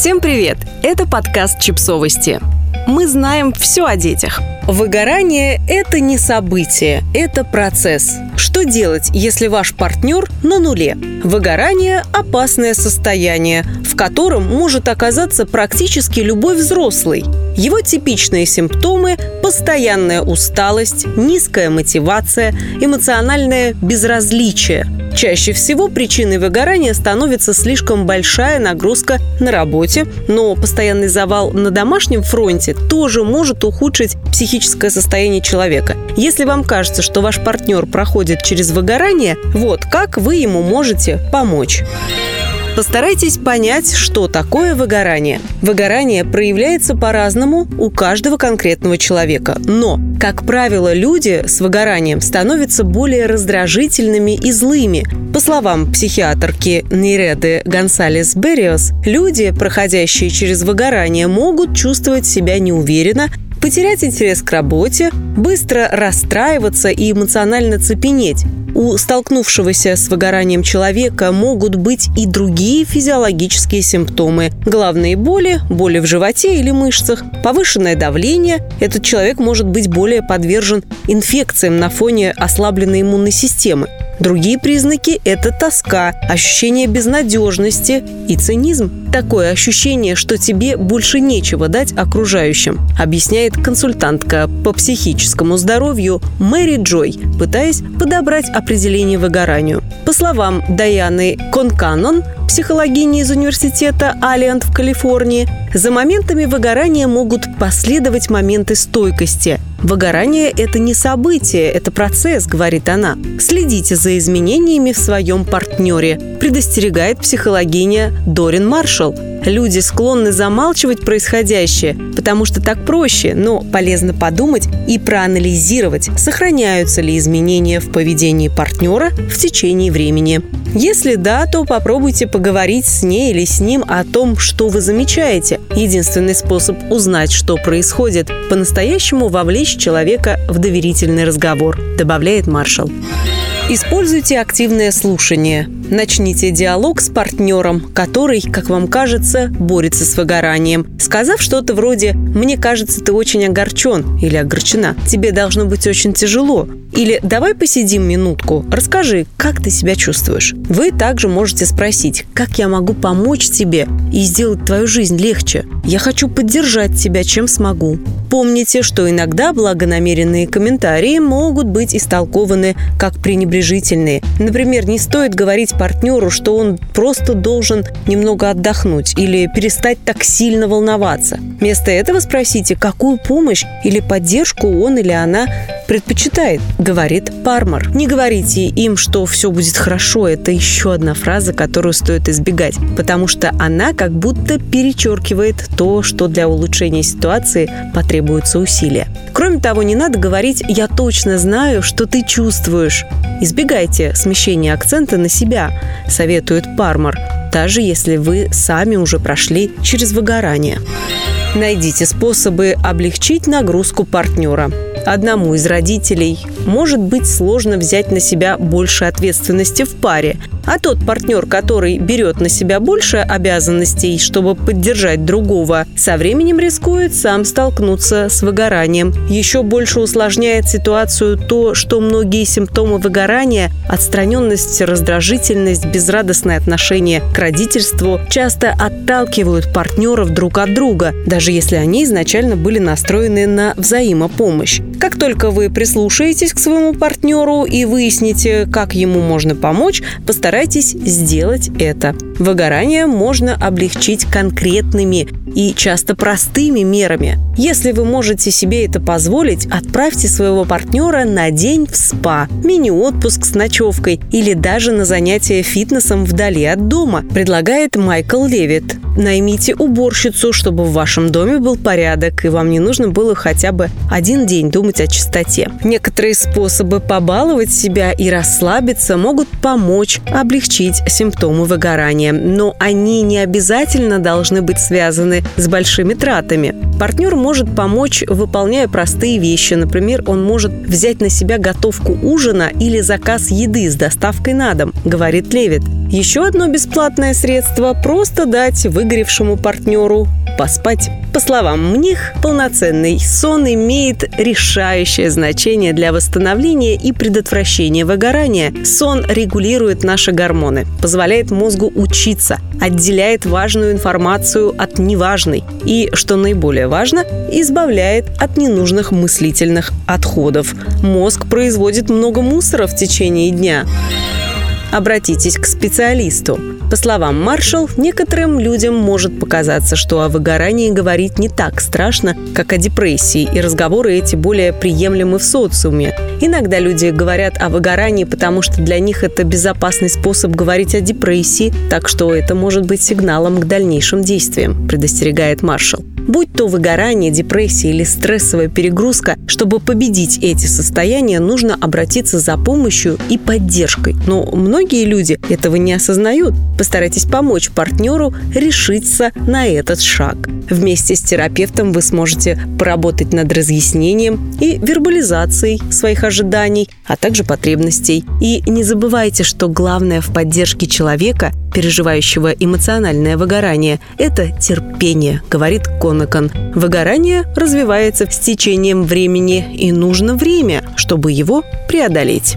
Всем привет! Это подкаст «Чипсовости». Мы знаем все о детях. Выгорание – это не событие, это процесс. Что делать, если ваш партнер на нуле? Выгорание – опасное состояние, в котором может оказаться практически любой взрослый. Его типичные симптомы – постоянная усталость, низкая мотивация, эмоциональное безразличие – Чаще всего причиной выгорания становится слишком большая нагрузка на работе, но постоянный завал на домашнем фронте тоже может ухудшить психическое состояние человека. Если вам кажется, что ваш партнер проходит через выгорание, вот как вы ему можете помочь. Постарайтесь понять, что такое выгорание. Выгорание проявляется по-разному у каждого конкретного человека. Но, как правило, люди с выгоранием становятся более раздражительными и злыми. По словам психиатрки Нереды Гонсалес Берриос, люди, проходящие через выгорание, могут чувствовать себя неуверенно, потерять интерес к работе, быстро расстраиваться и эмоционально цепенеть. У столкнувшегося с выгоранием человека могут быть и другие физиологические симптомы. Головные боли, боли в животе или мышцах, повышенное давление. Этот человек может быть более подвержен инфекциям на фоне ослабленной иммунной системы. Другие признаки – это тоска, ощущение безнадежности и цинизм. Такое ощущение, что тебе больше нечего дать окружающим, объясняет консультантка по психическому здоровью Мэри Джой, пытаясь подобрать определение выгоранию. По словам Даяны Конканон, психологини из университета Алиант в Калифорнии, за моментами выгорания могут последовать моменты стойкости. Выгорание – это не событие, это процесс, говорит она. Следите за изменениями в своем партнере, предостерегает психологиня Дорин Маршалл. Люди склонны замалчивать происходящее, потому что так проще, но полезно подумать и проанализировать, сохраняются ли изменения в поведении партнера в течение времени. Если да, то попробуйте поговорить с ней или с ним о том, что вы замечаете. Единственный способ узнать, что происходит, по-настоящему вовлечь человека в доверительный разговор, добавляет маршал. Используйте активное слушание. Начните диалог с партнером, который, как вам кажется, борется с выгоранием. Сказав что-то вроде «Мне кажется, ты очень огорчен» или «огорчена», «Тебе должно быть очень тяжело», или «давай посидим минутку, расскажи, как ты себя чувствуешь». Вы также можете спросить «как я могу помочь тебе и сделать твою жизнь легче? Я хочу поддержать тебя, чем смогу». Помните, что иногда благонамеренные комментарии могут быть истолкованы как пренебрежительные. Например, не стоит говорить партнеру, что он просто должен немного отдохнуть или перестать так сильно волноваться. Вместо этого спросите, какую помощь или поддержку он или она предпочитает, говорит Пармар. Не говорите им, что все будет хорошо. Это еще одна фраза, которую стоит избегать, потому что она как будто перечеркивает то, что для улучшения ситуации потребуются усилия. Кроме того, не надо говорить «я точно знаю, что ты чувствуешь». Избегайте смещения акцента на себя, советует Пармар, даже если вы сами уже прошли через выгорание. Найдите способы облегчить нагрузку партнера. Одному из родителей может быть сложно взять на себя больше ответственности в паре, а тот партнер, который берет на себя больше обязанностей, чтобы поддержать другого, со временем рискует сам столкнуться с выгоранием. Еще больше усложняет ситуацию то, что многие симптомы выгорания – отстраненность, раздражительность, безрадостное отношение к родительству – часто отталкивают партнеров друг от друга, даже если они изначально были настроены на взаимопомощь. Как только вы прислушаетесь к своему партнеру и выясните, как ему можно помочь, постарайтесь сделать это. Выгорание можно облегчить конкретными и часто простыми мерами. Если вы можете себе это позволить, отправьте своего партнера на день в спа, мини-отпуск с ночевкой или даже на занятия фитнесом вдали от дома, предлагает Майкл Левит. Наймите уборщицу, чтобы в вашем доме был порядок, и вам не нужно было хотя бы один день думать о чистоте. Некоторые способы побаловать себя и расслабиться могут помочь облегчить симптомы выгорания, но они не обязательно должны быть связаны с большими тратами. Партнер может помочь, выполняя простые вещи. Например, он может взять на себя готовку ужина или заказ еды с доставкой на дом, говорит Левит. Еще одно бесплатное средство – просто дать вы выгоревшему партнеру поспать. По словам них, полноценный сон имеет решающее значение для восстановления и предотвращения выгорания. Сон регулирует наши гормоны, позволяет мозгу учиться, отделяет важную информацию от неважной и, что наиболее важно, избавляет от ненужных мыслительных отходов. Мозг производит много мусора в течение дня обратитесь к специалисту. По словам Маршалл, некоторым людям может показаться, что о выгорании говорить не так страшно, как о депрессии, и разговоры эти более приемлемы в социуме. Иногда люди говорят о выгорании, потому что для них это безопасный способ говорить о депрессии, так что это может быть сигналом к дальнейшим действиям, предостерегает Маршалл. Будь то выгорание, депрессия или стрессовая перегрузка, чтобы победить эти состояния, нужно обратиться за помощью и поддержкой. Но многие люди этого не осознают. Постарайтесь помочь партнеру решиться на этот шаг. Вместе с терапевтом вы сможете поработать над разъяснением и вербализацией своих ожиданий, а также потребностей. И не забывайте, что главное в поддержке человека, переживающего эмоциональное выгорание, это терпение, говорит Конакон. Выгорание развивается с течением времени, и нужно время, чтобы его преодолеть.